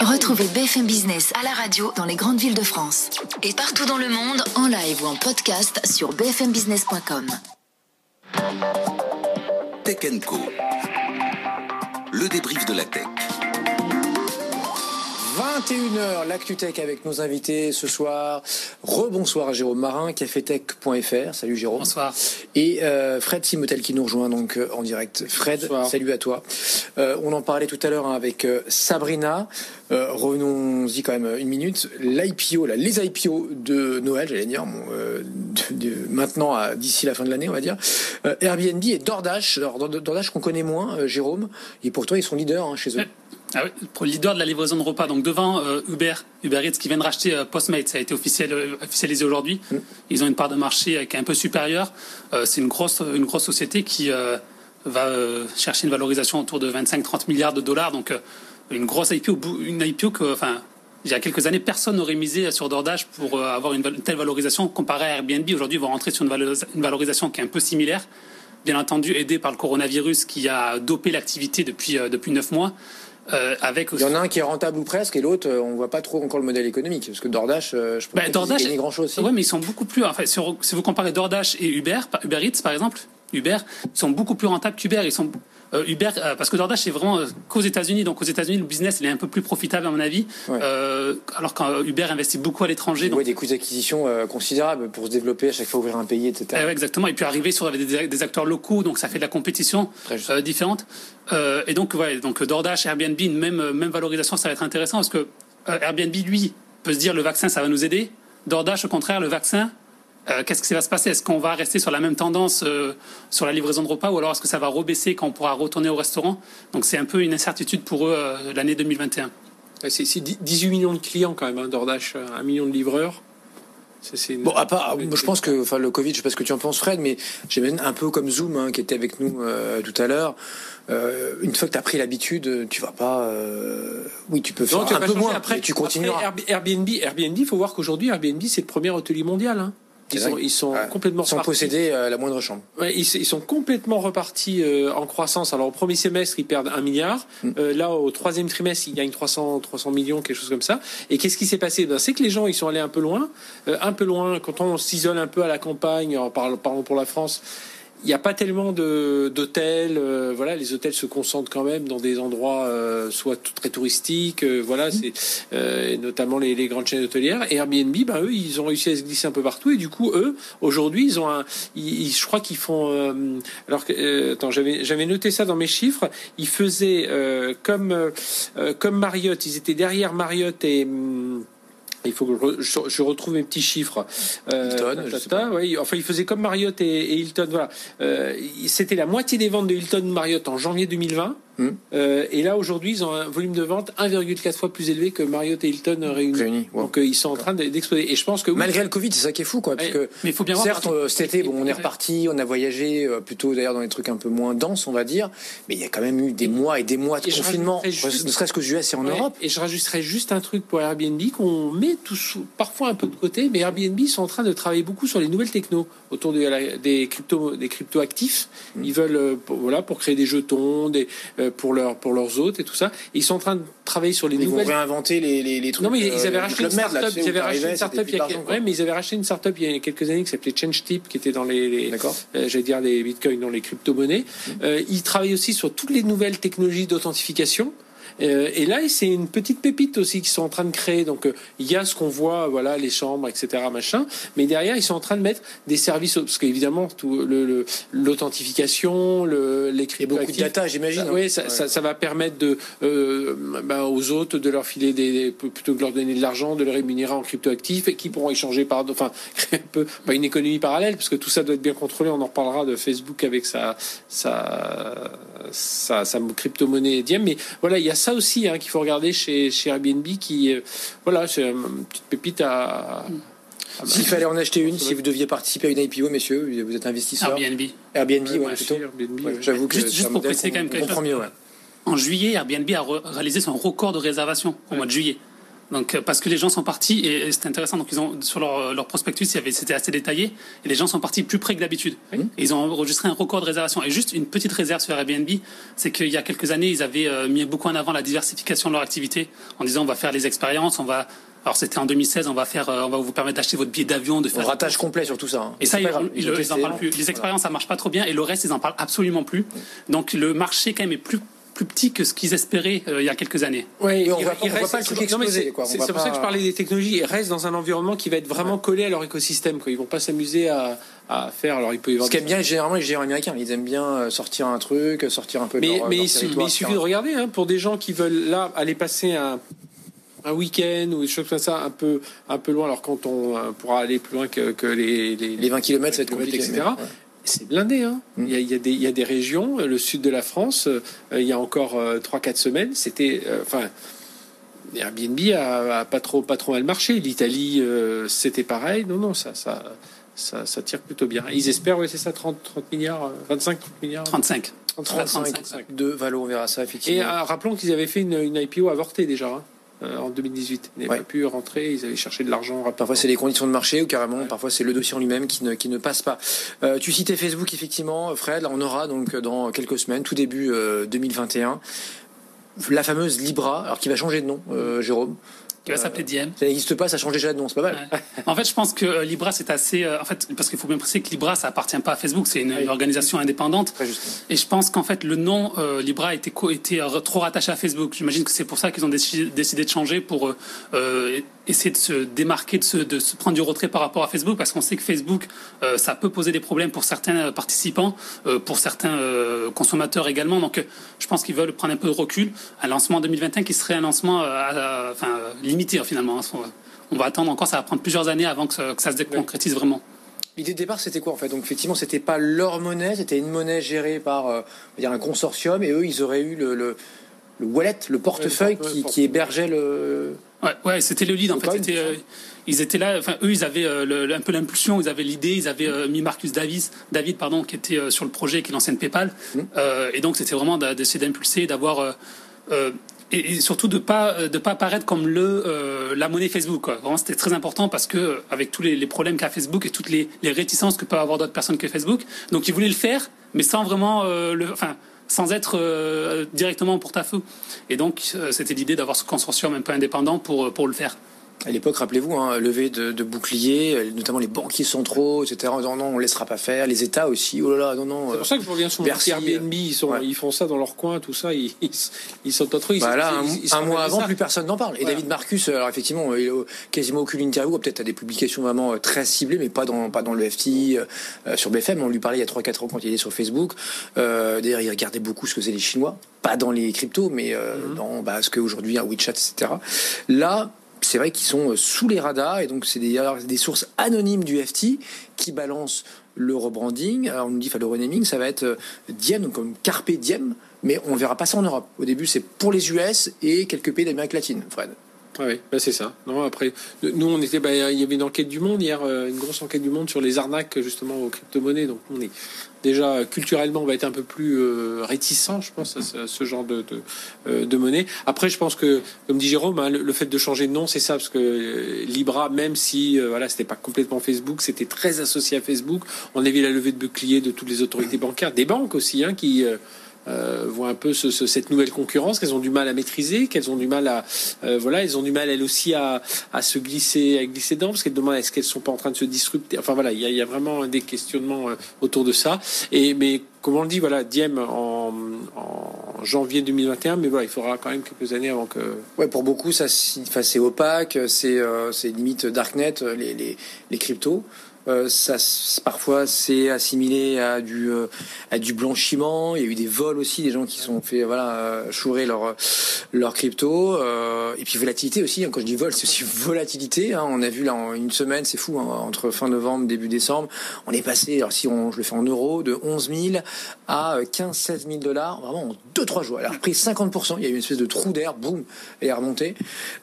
Retrouvez BFM Business à la radio dans les grandes villes de France et partout dans le monde en live ou en podcast sur bfmbusiness.com. Tech Co. Le débrief de la tech. 21h, l'ActuTech avec nos invités ce soir. Rebonsoir à Jérôme Marin, cafetech.fr. Salut Jérôme. Bonsoir. Et euh, Fred Simotel qui nous rejoint donc euh, en direct. Fred, Bonsoir. salut à toi. Euh, on en parlait tout à l'heure hein, avec Sabrina. Euh, Revenons-y quand même une minute. L'IPO, les IPO de Noël, j'allais dire, bon, de- de- maintenant à- d'ici la fin de l'année, on va dire. Airbnb et DoorDash. Alors, Door- DoorDash qu'on connaît moins, Jérôme. Et pour toi, ils sont leaders hein, chez eux. Ah oui, pour le leader de la livraison de repas, donc devant euh, Uber, Uber Eats qui vient de racheter euh, Postmates, ça a été officiel, euh, officialisé aujourd'hui. Ils ont une part de marché qui est un peu supérieure. C'est une grosse, une grosse société qui va chercher une valorisation autour de 25-30 milliards de dollars. Donc une grosse IPO, une IPO que, enfin, il y a quelques années, personne n'aurait misé sur DoorDash pour avoir une, telle valorisation comparée à Airbnb. Aujourd'hui, ils vont rentrer sur une, valoris- une valorisation qui est un peu similaire. Bien entendu, aidé par le coronavirus qui a dopé l'activité depuis, depuis 9 mois. Euh, avec Il y en a un qui est rentable ou presque, et l'autre, euh, on voit pas trop encore le modèle économique. Parce que DoorDash, euh, je pense Bah, pas DoorDash, grand chose. ouais, mais ils sont beaucoup plus. Enfin, si, vous comparez DoorDash et Uber, Uber Eats par exemple, Uber, ils sont beaucoup plus rentables qu'Uber. Ils sont euh, Uber euh, parce que DoorDash c'est vraiment euh, qu'aux États-Unis. Donc aux États-Unis, le business il est un peu plus profitable à mon avis. Ouais. Euh, alors quand Uber investit beaucoup à l'étranger. donc- Ouais, des coûts d'acquisition euh, considérables pour se développer, à chaque fois ouvrir un pays, etc. Eh ouais, exactement. Et puis arriver sur des, des acteurs locaux, donc ça fait de la compétition euh, différente. Euh, et donc, ouais, donc DoorDash, Airbnb, une même, euh, même valorisation, ça va être intéressant parce que euh, Airbnb, lui, peut se dire le vaccin, ça va nous aider. DoorDash, au contraire, le vaccin, euh, qu'est-ce qui va se passer? Est-ce qu'on va rester sur la même tendance euh, sur la livraison de repas ou alors est-ce que ça va rebaisser quand on pourra retourner au restaurant? Donc c'est un peu une incertitude pour eux euh, l'année 2021. Ouais, C'est c'est 18 millions de clients quand même, hein, DoorDash, euh, un million de livreurs. Une- Bon, à part, je pense que, enfin, le Covid, je sais pas ce que tu en penses, Fred, mais j'imagine un peu comme Zoom, hein, qui était avec nous euh, tout à l'heure. Euh, une fois que tu as pris l'habitude, tu vas pas. euh, Oui, tu peux faire Non, tu vas un peu moins. Après, mais tu continueras. après, Airbnb, Airbnb, il faut voir qu'aujourd'hui, Airbnb, c'est le premier hôtelier mondial. hein. Ils, sont, ils sont Ouais. complètement Sans posséder euh, la moindre chambre. Ouais, ils, ils sont complètement repartis euh, en croissance. Alors au premier semestre, ils perdent un milliard. Mm. Euh, là, au troisième trimestre, ils gagnent 300, 300 millions, quelque chose comme ça. Et qu'est-ce qui s'est passé? Ben, C'est que les gens, ils sont allés un peu loin. Un peu loin, quand on s'isole un peu à la campagne, en parlant, parlons pour la France, il n'y a pas tellement de- d'hôtels. euh, voilà, les hôtels se concentrent quand même dans des endroits euh, soit très touristiques. euh, voilà, c'est euh, notamment les, les grandes chaînes hôtelières. Et Airbnb, ben eux, ils ont réussi à se glisser un peu partout. Et du coup, eux, aujourd'hui, ils ont un. Ils, ils- je crois qu'ils font. euh, alors euh, attends, j'avais j'avais noté ça dans mes chiffres. Ils faisaient euh, comme comme Marriott. Ils étaient derrière Marriott et. hum, il faut que je, re- je- je retrouve mes petits chiffres. Euh, Hilton, ta, je sais pas. ouais, enfin, il faisait comme Marriott et, et Hilton. Voilà. Euh, C'était la moitié des ventes de Hilton Marriott en janvier 2020. Hmm. Euh, et là, aujourd'hui, ils ont un volume de vente 1,4 fois plus élevé que Marriott et Hilton réunis. Réunis, wow. Donc, euh, ils sont en train de- d'exploser. Et je pense que oui, Malgré le Covid, c'est ça qui est fou, quoi. Parce que, mais il faut bien voir certes, que- euh, cet été, bon, on est reparti, on a voyagé euh, plutôt d'ailleurs dans des trucs un peu moins denses, on va dire. Mais il y a quand même eu des mois et des mois de confinement, juste- ne serait-ce qu'aux US et en Ouais, Europe. Et je rajouterais juste un truc pour Airbnb qu'on met tout sous- parfois un peu de côté, mais Airbnb sont en train de travailler beaucoup sur les nouvelles technos autour de la- des crypto des crypto actifs. Mm. Ils veulent pour, voilà pour créer des jetons, des pour leurs pour leurs hôtes et tout ça. Et ils sont en train de travailler sur les Ils vont nouvelles réinventer les, les, les trucs. non mais ils euh, avaient du racheté une là, startup, tu sais, ils avaient racheté une startup il y a d'argent, quel- quoi. ouais, mais ils avaient racheté une startup il y a quelques années qui s'appelait ChangeTip qui était dans les, les euh, j'allais dire les bitcoins dans les crypto-monnaies. Euh, ils travaillent aussi sur toutes les nouvelles technologies d'authentification. Euh, et là, c'est une petite pépite aussi qu'ils sont en train de créer. Donc, euh, il y a ce qu'on voit, voilà, les chambres, etc., machin. Mais derrière, ils sont en train de mettre des services, parce qu'évidemment, tout le, l'authentification, le, les beaucoup de data, j'imagine. Hein. oui, ça, ça, ça, va permettre de, euh, bah, aux autres de leur filer des, plutôt que de leur donner de l'argent, de les rémunérer en cryptoactifs et qui pourront échanger par, enfin, créer un peu, une économie parallèle, parce que tout ça doit être bien contrôlé. On en reparlera de Facebook avec sa, sa, sa, sa crypto-monnaie Diem. Mais voilà, il y a ça aussi hein, qu'il faut regarder chez, chez Airbnb qui, euh, voilà, c'est une petite pépite à. S'il fallait en acheter une, si vous deviez participer à une IPO, messieurs, vous êtes investisseur. Airbnb. Airbnb, ouais, plutôt. Airbnb, J'avoue que juste, juste pour préciser quand même quelque chose. Mieux, en juillet, Airbnb a réalisé son record de réservation au mois de juillet. Donc, euh, parce que les gens sont partis, et, c'était intéressant, donc ils ont, sur leur, leur prospectus, c'était assez détaillé, et les gens sont partis plus près que d'habitude. Ils ont enregistré un record de réservation. Et juste une petite réserve sur Airbnb, c'est qu'il y a quelques années, ils avaient euh, mis beaucoup en avant la diversification de leur activité, en disant on va faire les expériences, on va alors c'était en 2016, on va faire, euh, on va vous permettre d'acheter votre billet d'avion, de faire. Un ratage complet sur tout ça. Hein. Et ça, ils, ils, en parlent plus. Les expériences, ça marche pas trop bien, et le reste, ils en parlent absolument plus. Donc le marché quand même est plus plus petit que ce qu'ils espéraient euh, il y a quelques années. Oui, on, il, voit pas le truc exploser. C'est pour ça que je parlais des technologies. Ils restent dans un environnement qui va être vraiment collé à leur écosystème. Quoi. Ils vont pas s'amuser à, à, faire. Alors il peut y avoir. Ce qu'aiment bien généralement les géants américains, ils aiment bien euh, sortir un truc, sortir un peu. Mais, de leur, mais, il, mais il suffit de regarder hein, pour des gens qui veulent là aller passer un un week-end ou des choses comme ça un peu un peu loin alors quand on euh, pourra aller plus loin que, que les, les, les 20 km ça va être compliqué etc c'est blindé. Hein. Mm. Il, y a, il, y a des, il, y a, des, régions, le sud de la France, euh, il y a encore euh, 3-4 semaines, c'était. Euh, enfin. Airbnb a, a, pas trop pas trop mal marché. L'Italie, euh, c'était pareil. Non, non, ça, ça, ça, ça, tire plutôt bien. Ils espèrent, oui, c'est ça, 30, 30 milliards, 25, 30 milliards? 35. 35, 35, 35. de Valo, on verra ça, effectivement. Et rappelons qu'ils avaient fait une, une IPO avortée déjà. Hein. Euh, en 2018. Ils n'avaient ouais. pas pu rentrer, ils avaient cherché de l'argent. Parfois c'est les conditions de marché ou carrément, ouais. parfois c'est le dossier en lui-même qui ne, qui ne passe pas. Euh, tu citais Facebook effectivement, Fred, là on aura donc dans quelques semaines, tout début euh, 2021, la fameuse Libra, alors qui va changer de nom, euh, Jérôme qui va s'appeler Diem. Ça n'existe pas, ça change déjà de nom, c'est pas mal. Ouais. En fait, je pense que Libra, c'est assez. Euh, en fait, parce qu'il faut bien préciser que Libra, ça appartient pas à Facebook, c'est une, oui. une, organisation indépendante. Et je pense qu'en fait, le nom euh, Libra était, était euh, trop rattaché à Facebook. J'imagine que c'est pour ça qu'ils ont décidé, décidé, de changer pour euh, essayer de se démarquer, de se, de se, prendre du retrait par rapport à Facebook, parce qu'on sait que Facebook, euh, ça peut poser des problèmes pour certains participants, euh, pour certains consommateurs également. Donc, je pense qu'ils veulent prendre un peu de recul. Un lancement en 2021 qui serait un lancement à, à, enfin, limité finalement. On va attendre encore, ça va prendre plusieurs années avant que ça, que ça se concrétise vraiment. L'idée de départ, c'était quoi en fait? Donc effectivement, c'était pas leur monnaie, c'était une monnaie gérée par euh, dire un consortium, et eux, ils auraient eu le, le, le wallet, le portefeuille ouais, qui, qui, hébergeait le. Ouais, ouais c'était le lead en fait. C'était, euh, ils étaient là, enfin eux, ils avaient euh, le, un peu l'impulsion, ils avaient l'idée, ils avaient euh, mis Marcus Davis, David, pardon, qui était sur le projet, qui est l'ancienne PayPal, mmh. et donc c'était vraiment d'essayer d'impulser, d'avoir et, et, surtout de pas de pas apparaître comme le la monnaie Facebook quoi. Vraiment c'était très important parce que avec tous les, les problèmes qu'a Facebook et toutes les, les réticences que peuvent avoir d'autres personnes que Facebook, donc ils voulaient le faire mais sans vraiment le enfin sans être euh, directement en porte-à-feu. Et donc euh, c'était l'idée d'avoir ce consortium un peu indépendant pour pour le faire. À l'époque, rappelez-vous, hein, levée de, de, boucliers, notamment les banquiers centraux, etc. Non, non, on laissera pas faire. Les États aussi. Oh là là, non, non. C'est pour ça que je reviens sur Bercy, Airbnb. Ils, sont, ouais. ils font ça dans leur coin, tout ça. Ils, sont entre eux. Bah là, un, un mois avant, ça. plus personne n'en parle. Et voilà. David Marcus, alors effectivement, il a quasiment aucune interview. Peut-être à des publications vraiment très ciblées, mais pas dans, pas dans le FT, euh, sur BFM. On lui parlait il y a 3-4 ans quand il était sur Facebook. Euh, D'ailleurs, il regardait beaucoup ce que faisaient les Chinois. Pas dans les cryptos, mais euh, mm -hmm. dans bah, ce qu'aujourd'hui un WeChat, etc. Là, c'est vrai qu'ils sont sous les radars et donc c'est des, sources anonymes du FT qui balancent le rebranding. Alors on nous dit, enfin le renaming, ça va être Diem, donc comme Carpe Diem, mais on verra pas ça en Europe. Au début, c'est pour les US et quelques pays d'Amérique latine, Fred. Oui, bah c'est ça. Non, après, nous, on était, bah, il y avait une enquête du Monde hier, une grosse enquête du Monde sur les arnaques justement aux crypto-monnaies. Donc, on est déjà culturellement, on va être un peu plus euh, réticent, je pense, à ce, genre de, euh, de, monnaie. Après, je pense que, comme dit Jérôme, hein, le, fait de changer de nom, c'est ça, parce que euh, Libra, même si euh, voilà, c'était pas complètement Facebook, c'était très associé à Facebook. On a vu la levée de bouclier de toutes les autorités bancaires, des banques aussi, hein, qui euh, voient un peu ce, ce, cette nouvelle concurrence qu'elles ont du mal à maîtriser, qu'elles ont du mal à euh, voilà, elles ont du mal elles aussi à, à se glisser, à glisser dedans parce qu'elles demandent est-ce qu'elles sont pas en train de se disrupter? Enfin voilà, il y a, y a, vraiment des questionnements euh, autour de ça. Et mais comme on le dit, voilà, Diem en, janvier 2021, mais voilà, il faudra quand même quelques années avant que. Ouais, pour beaucoup, ça, c'est opaque, c'est limite darknet, les, les, les cryptos. Euh, ça, parfois, c'est assimilé à du, euh, à du blanchiment. Il y a eu des vols aussi, des gens qui sont fait voilà, euh, chourer leur, leur crypto. et puis volatilité aussi. Hein. Quand je dis vol, c'est aussi volatilité. Hein. On a vu là en une semaine, c'est fou, hein, entre fin novembre, début décembre, on est passé, alors si on, je le fais en euros, de 11 000 à 15 16 000 dollars, vraiment en 2-3 jours. Elle a repris 50%. Il y a eu une espèce de trou d'air, boum, et est remontée.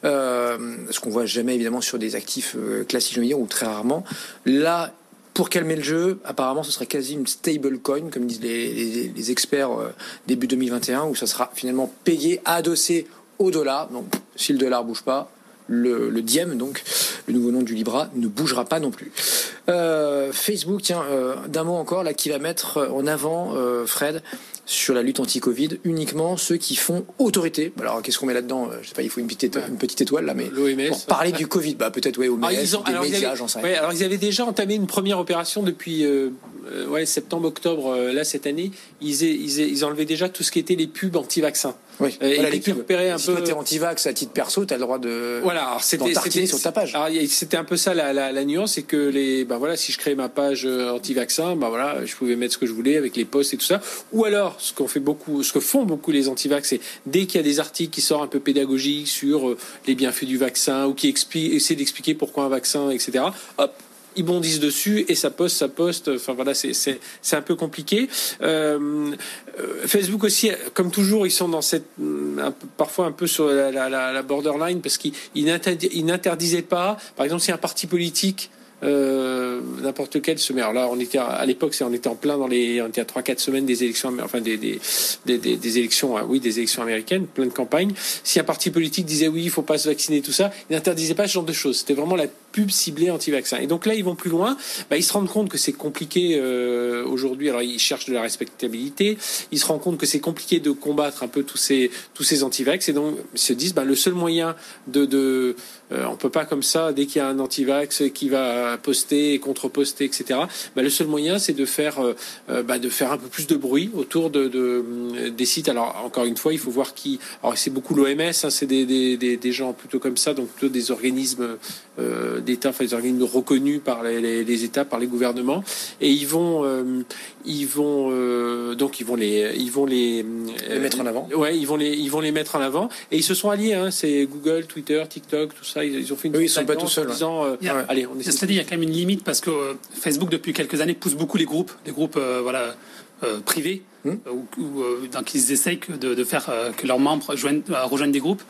ce qu'on voit jamais évidemment sur des actifs classiques, je veux dire, ou très rarement. Là, pour calmer le jeu, apparemment, ce serait quasi une stable coin, comme disent les, experts euh, début 2021, où ça sera finalement payé, adossé au dollar. Donc, si le dollar bouge pas, le, le Diem, donc le nouveau nom du Libra, ne bougera pas non plus. Euh, Facebook, tiens, euh, d'un mot encore, là, qui va mettre en avant, Fred, sur la lutte anti-Covid uniquement ceux qui font autorité. Alors qu'est-ce qu'on met là-dedans? Je sais pas, il faut une petite, une petite étoile là, mais pour parler du Covid, bah peut-être ouais, OMS, ils ont, des médias, j'en sais rien. alors ils avaient déjà entamé une première opération depuis euh, euh, ouais, septembre-octobre euh, là cette année. Ils, ils, ils enlevaient déjà tout ce qui était les pubs anti-vaccins. Oui. Euh, voilà, les pubs. Un si peu... toi anti-vax à titre perso, t'as le droit de. Voilà, c'était sur ta page. C'était un peu ça la, la, la nuance, c'est que les, ben voilà, si je crée ma page anti-vaccin, ben voilà, je pouvais mettre ce que je voulais avec les posts et tout ça. Ou alors, ce qu'on fait beaucoup, ce que font beaucoup les anti-vax, c'est dès qu'il y a des articles qui sortent un peu pédagogiques sur les bienfaits du vaccin ou qui essaient d'expliquer pourquoi un vaccin, etc. Hop, ils bondissent dessus et ça poste, ça poste. Enfin voilà, c'est un peu compliqué. Euh, Facebook aussi, comme toujours, ils sont dans cette un peu, parfois un peu sur la, la, la borderline parce qu'ils n'interdisaient pas. Par exemple, si un parti politique euh, n'importe quel sommet. Alors là, on était à, l'époque, on était en plein dans les, on était à trois quatre semaines des élections, enfin des des, des, élections, oui, des élections américaines, plein de campagnes. Si un parti politique disait oui, il faut pas se vacciner, tout ça, il n'interdisait pas ce genre de choses. C'était vraiment la pub ciblée anti-vaccin. Et donc là, ils vont plus loin. Bah, ils se rendent compte que c'est compliqué euh, aujourd'hui. Alors ils cherchent de la respectabilité. Ils se rendent compte que c'est compliqué de combattre un peu tous ces tous ces anti-vax. Et donc ils se disent, bah, le seul moyen de, de euh, on peut pas comme ça dès qu'il y a un anti-vax qui va poster, contre-poster, etc. Bah, le seul moyen, c'est de faire, euh, euh, bah, de faire un peu plus de bruit autour de, de, des sites. Alors encore une fois, il faut voir qui. Alors c'est beaucoup l'OMS, hein, c'est des, des, des, gens plutôt comme ça, donc plutôt des organismes euh, d'État, enfin des organismes reconnus par les, les, États, par les gouvernements, et ils vont, ils vont donc ils vont les, ils vont les, les mettre en avant. Ouais, ils vont les, ils vont les mettre en avant, et ils se sont alliés. Hein, c'est Google, Twitter, TikTok, tout ça. Ils, ont fait une. Oui, ils sont pas tout seuls. Disant, allez, on essaie il y a quand même une limite parce que euh, Facebook, depuis quelques années, pousse beaucoup les groupes, les groupes euh, voilà, euh, privés, où, donc ils essayent de, faire que leurs membres rejoignent des groupes.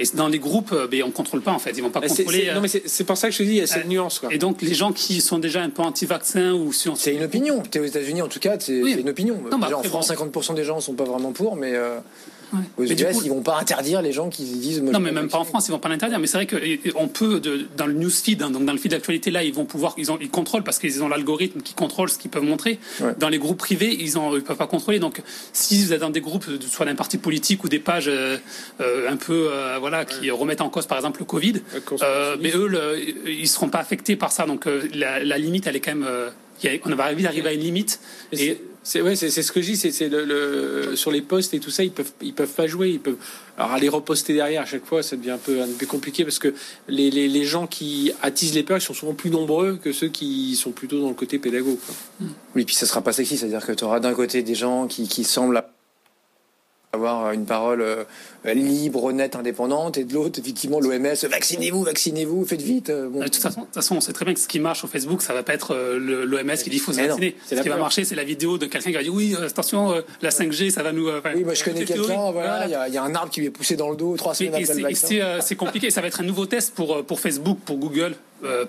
Et dans les groupes, ben, on ne contrôle pas en fait. Ils vont pas contrôler. non, mais c'est pour ça que je te dis, il y a cette nuance. Quoi. Et donc les gens qui sont déjà un peu anti-vaccin ou si C'est une opinion. Tu es aux États-Unis en tout cas, c'est une opinion. en France, 50% des gens ne sont pas vraiment pour, mais. Aux US, ils vont pas interdire les gens qui disent. Non, mais même pas en France, ils vont pas l'interdire. Mais c'est vrai qu'on peut, de, dans le newsfeed, hein, donc dans le feed d'actualité, là, ils vont pouvoir, ils, ont, ils contrôlent parce qu'ils ont l'algorithme qui contrôle ce qu'ils peuvent montrer. Dans les groupes privés, ils ne peuvent pas contrôler. Donc, si vous êtes dans des groupes, soit d'un parti politique ou des pages euh, euh, un peu, euh, voilà, qui remettent en cause, par exemple, le Covid, mais eux, le, ils seront pas affectés par ça. Donc, la, la, limite, elle est quand même on va arriver à une limite. Et c'est ouais, c'est ce que je dis, c'est le, sur les postes et tout ça, ils peuvent ils peuvent pas jouer, ils peuvent alors aller reposter derrière à chaque fois, ça devient un peu un peu compliqué parce que les, les, les, gens qui attisent les peurs, ils sont souvent plus nombreux que ceux qui sont plutôt dans le côté pédago. Oui, puis ça sera pas sexy, c'est-à-dire que tu auras d'un côté des gens qui, qui semblent avoir une parole euh, libre, honnête, indépendante, et de l'autre, effectivement, l'OMS, vaccinez-vous, vaccinez-vous, faites vite. Euh, de, toute façon, de toute façon, on sait très bien que ce qui marche au Facebook, ça va pas être euh, l'OMS qui dit faut se vacciner. ce qui va marcher, c'est la vidéo de quelqu'un qui va dire oui, attention, la 5G, ça va nous. oui, moi je connais quelqu'un, voilà, il y, a un arbre qui lui est poussé dans le dos trois semaines après le vaccin. C'est compliqué, ça va être un nouveau test pour, pour Facebook, pour Google,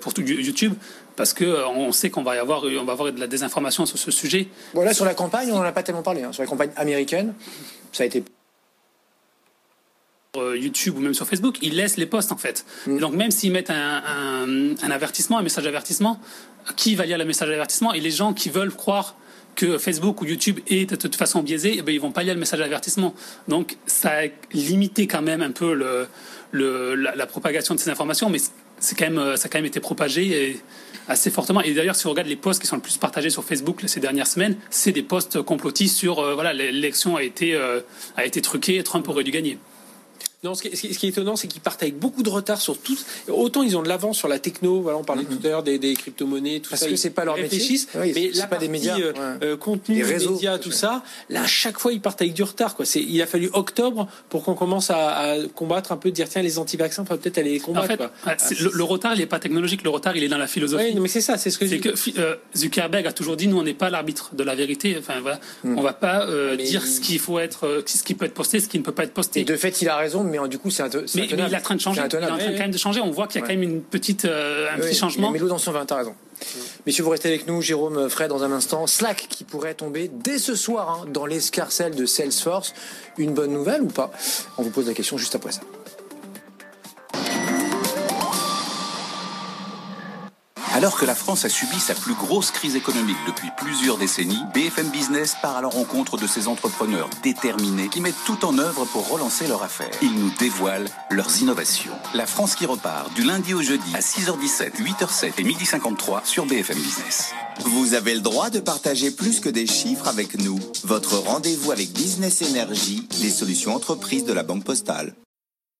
pour tout YouTube, parce que on sait qu'on va y avoir, on va avoir de la désinformation sur ce sujet. Voilà, sur la campagne, on n'en a pas tellement parlé. Hein. Sur la campagne américaine, ça a été euh, YouTube ou même sur Facebook, ils laissent les posts en fait. Mm. Donc même s'ils mettent un, un, avertissement, un message d'avertissement, qui va lire le message d'avertissement? Et les gens qui veulent croire que Facebook ou YouTube est de toute façon biaisé, eh ben, ils vont pas lire le message d'avertissement. Donc ça a limité quand même un peu le, le, la, propagation de ces informations, mais c'est quand même, ça a quand même été propagé assez fortement. Et d'ailleurs, si on regarde les posts qui sont le plus partagés sur Facebook ces dernières semaines, c'est des posts complotistes sur voilà l'élection a été a été truquée, Trump aurait dû gagner. Non, ce qui, est, étonnant, c'est qu'ils partent avec beaucoup de retard sur tout. Autant ils ont de l'avance sur la techno, voilà, on parlait mm-hmm. tout à l'heure des, crypto-monnaies, tout Parce ça. Parce que c'est pas leur métier. mais là, pas des médias, euh, euh, contenu, réseaux, médias, tout ça. Là, à chaque fois, ils partent avec du retard. Quoi. Il a fallu octobre pour qu'on commence à, combattre un peu, dire tiens, les anti-vaccins, peut-être aller les combattre. le, retard, il n'est pas technologique. Le retard, il est dans la philosophie. Oui, mais c'est ça, c'est ce que. C'est que euh, Zuckerberg a toujours dit nous, on n'est pas l'arbitre de la vérité. Enfin voilà, mm. on va pas dire ce qu'il faut être, ce qui peut être posté, ce qui ne peut pas être posté. Et de fait, il a raison, mais du coup, c'est un mais, il est en train de changer. Il est en train quand même de changer. On voit qu'il y a quand même une petite, euh, un petit changement. Mais l'eau dans son vin, t'as raison. Messieurs, vous restez avec nous, Jérôme, Fred, dans un instant. Slack qui pourrait tomber dès ce soir hein, dans l'escarcelle de Salesforce. Une bonne nouvelle ou pas? On vous pose la question juste après ça. Alors que la France a subi sa plus grosse crise économique depuis plusieurs décennies, BFM Business part à la rencontre de ces entrepreneurs déterminés qui mettent tout en œuvre pour relancer leur affaire. Ils nous dévoilent leurs innovations. La France qui repart du lundi au jeudi à 6h17, 8h07 et 12h53 sur BFM Business. Vous avez le droit de partager plus que des chiffres avec nous. Votre rendez-vous avec Business Energy, les solutions entreprises de la Banque Postale.